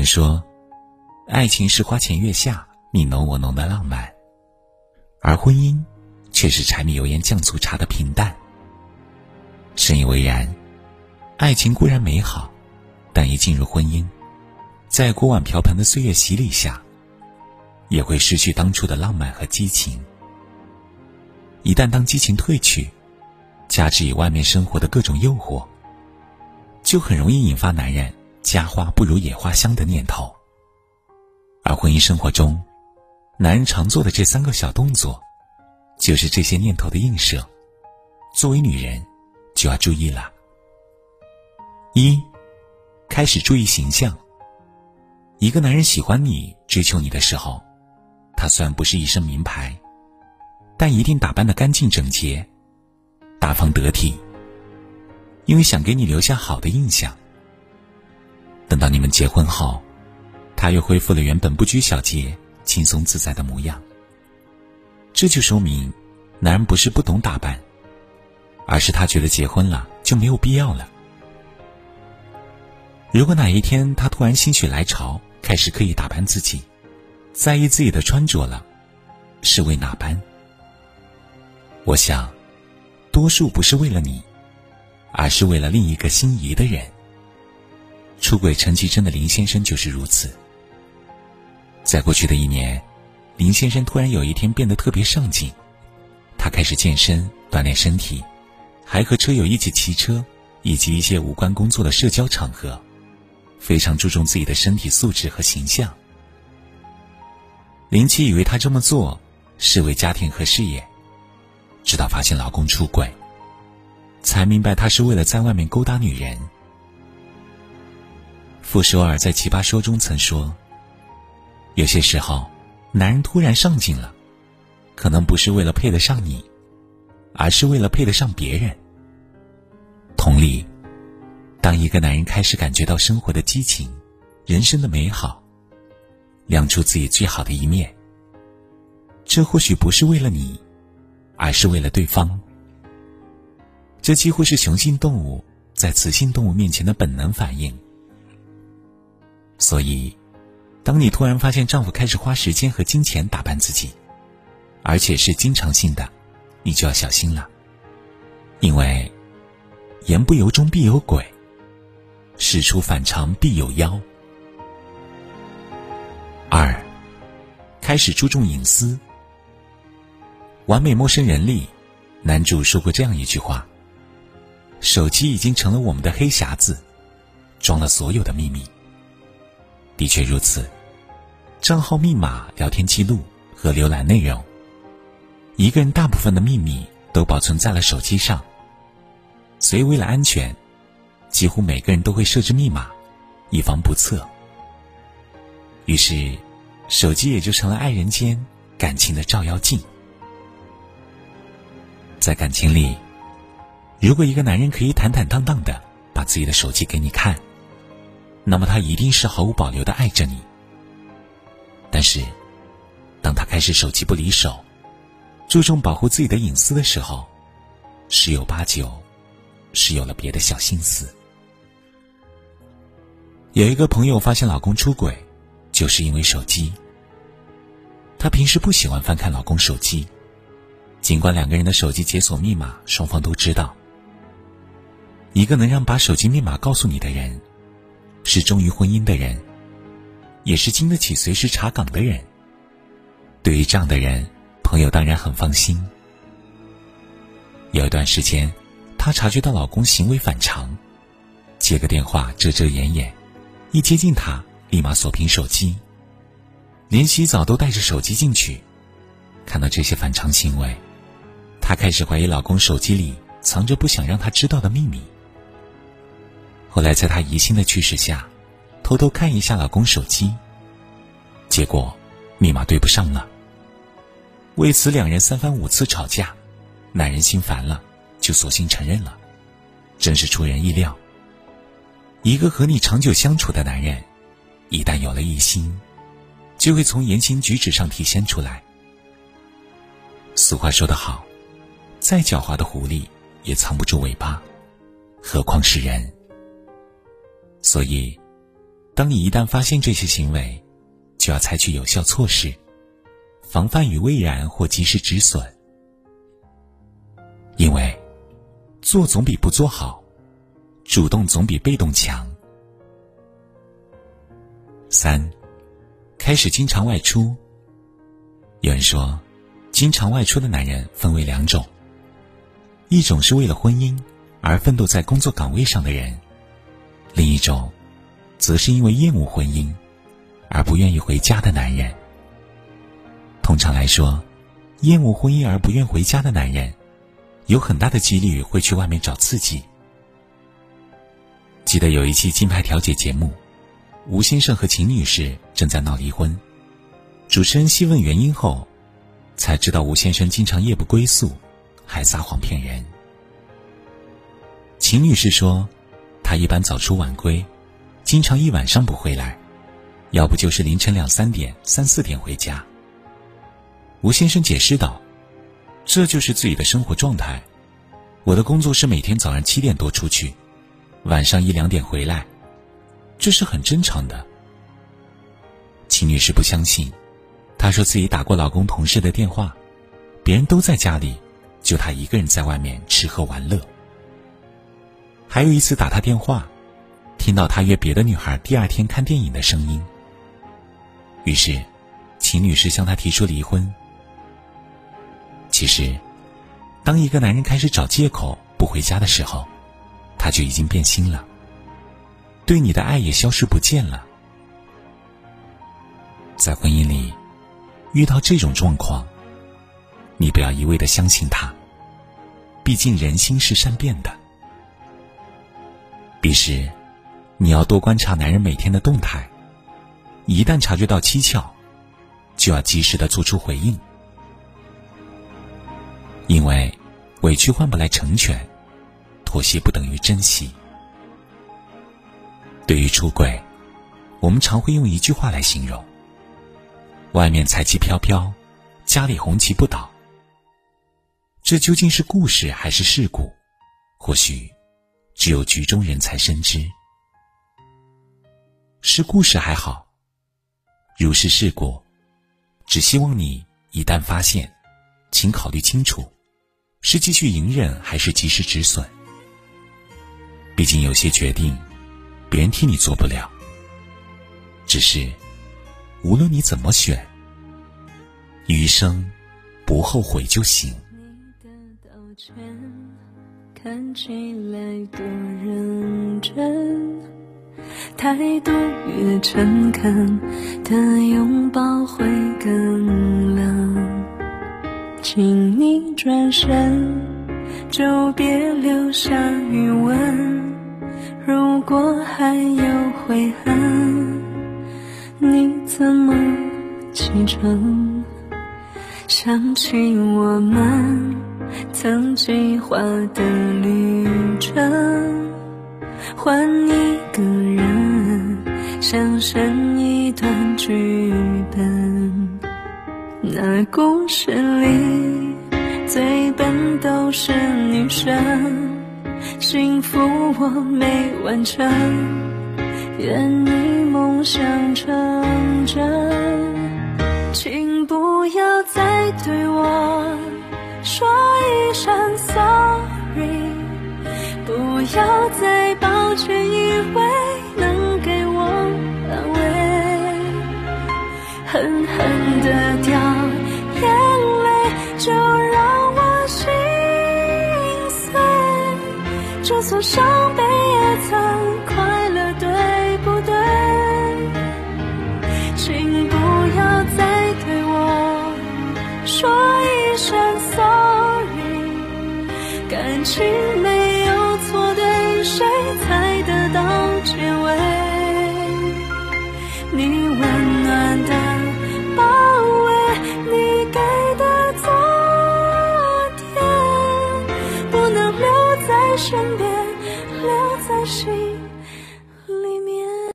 人说，爱情是花前月下你侬我侬的浪漫，而婚姻却是柴米油盐酱醋茶的平淡。深以为然，爱情固然美好，但一进入婚姻，在锅碗瓢盆的岁月洗礼下，也会失去当初的浪漫和激情。一旦当激情褪去，加之以外面生活的各种诱惑，就很容易引发男人。家花不如野花香的念头，而婚姻生活中，男人常做的这三个小动作，就是这些念头的映射。作为女人，就要注意了。一，开始注意形象。一个男人喜欢你、追求你的时候，他虽然不是一身名牌，但一定打扮的干净整洁、大方得体，因为想给你留下好的印象。等到你们结婚后，他又恢复了原本不拘小节、轻松自在的模样。这就说明，男人不是不懂打扮，而是他觉得结婚了就没有必要了。如果哪一天他突然心血来潮，开始刻意打扮自己，在意自己的穿着了，是为哪般？我想，多数不是为了你，而是为了另一个心仪的人。出轨陈其贞的林先生就是如此。在过去的一年，林先生突然有一天变得特别上进，他开始健身锻炼身体，还和车友一起骑车，以及一些无关工作的社交场合，非常注重自己的身体素质和形象。林妻以为他这么做是为家庭和事业，直到发现老公出轨，才明白他是为了在外面勾搭女人。傅首尔在《奇葩说》中曾说：“有些时候，男人突然上进了，可能不是为了配得上你，而是为了配得上别人。”同理，当一个男人开始感觉到生活的激情、人生的美好，亮出自己最好的一面，这或许不是为了你，而是为了对方。这几乎是雄性动物在雌性动物面前的本能反应。所以，当你突然发现丈夫开始花时间和金钱打扮自己，而且是经常性的，你就要小心了。因为，言不由衷必有鬼，事出反常必有妖。二，开始注重隐私。完美陌生人里，男主说过这样一句话：“手机已经成了我们的黑匣子，装了所有的秘密。”的确如此，账号密码、聊天记录和浏览内容，一个人大部分的秘密都保存在了手机上。所以，为了安全，几乎每个人都会设置密码，以防不测。于是，手机也就成了爱人间感情的照妖镜。在感情里，如果一个男人可以坦坦荡荡的把自己的手机给你看，那么他一定是毫无保留的爱着你。但是，当他开始手机不离手，注重保护自己的隐私的时候，十有八九是有了别的小心思。有一个朋友发现老公出轨，就是因为手机。她平时不喜欢翻看老公手机，尽管两个人的手机解锁密码双方都知道。一个能让把手机密码告诉你的人。是忠于婚姻的人，也是经得起随时查岗的人。对于这样的人，朋友当然很放心。有一段时间，她察觉到老公行为反常，接个电话遮遮掩掩，一接近他立马锁屏手机，连洗澡都带着手机进去。看到这些反常行为，她开始怀疑老公手机里藏着不想让她知道的秘密。后来，在她疑心的驱使下，偷偷看一下老公手机，结果密码对不上了。为此，两人三番五次吵架，男人心烦了，就索性承认了，真是出人意料。一个和你长久相处的男人，一旦有了异心，就会从言行举止上体现出来。俗话说得好，再狡猾的狐狸也藏不住尾巴，何况是人。所以，当你一旦发现这些行为，就要采取有效措施，防范于未然或及时止损。因为，做总比不做好，主动总比被动强。三，开始经常外出。有人说，经常外出的男人分为两种，一种是为了婚姻而奋斗在工作岗位上的人，另一种，则是因为厌恶婚姻而不愿意回家的男人。通常来说，厌恶婚姻而不愿回家的男人，有很大的几率会去外面找刺激。记得有一期金牌调解节目，吴先生和秦女士正在闹离婚。主持人细问原因后，才知道吴先生经常夜不归宿，还撒谎骗人。秦女士说，他一般早出晚归，经常一晚上不回来，要不就是凌晨两三点、三四点回家。吴先生解释道：“这就是自己的生活状态。我的工作是每天早上七点多出去，晚上一两点回来，这是很正常的。”秦女士不相信。她说自己打过老公、同事的电话，别人都在家里，就她一个人在外面吃喝玩乐。还有一次打她电话，听到他约别的女孩第二天看电影的声音。于是，秦女士向他提出离婚。其实，当一个男人开始找借口不回家的时候，他就已经变心了，对你的爱也消失不见了。在婚姻里。遇到这种状况，你不要一味的相信他。毕竟人心是善变的。彼时，你要多观察男人每天的动态，一旦察觉到蹊跷，就要及时的做出回应。因为委屈换不来成全，妥协不等于珍惜。对于出轨，我们常会用一句话来形容。外面彩旗飘飘，家里红旗不倒。这究竟是故事还是事故？或许只有局中人才深知。是故事还好，如是事故，只希望你一旦发现，请考虑清楚，是继续隐忍还是及时止损。毕竟有些决定，别人替你做不了，只是。无论你怎么选，余生不后悔就行。看起来多认真，态度越诚恳的拥抱会更冷。请你转身，就别留下余温。如果还有悔恨。你怎么启程？想起我们曾计划的旅程，换一个人，想生一段剧本。那故事里最笨都是女生，幸福我没完成。愿你梦想成真，请不要再对我说一声 sorry，不要再以为能给我安慰，狠狠的掉眼泪，就让我心碎，就算伤悲也曾快到结尾，你温暖的包围，你给的昨天，不能留在身边，留在心。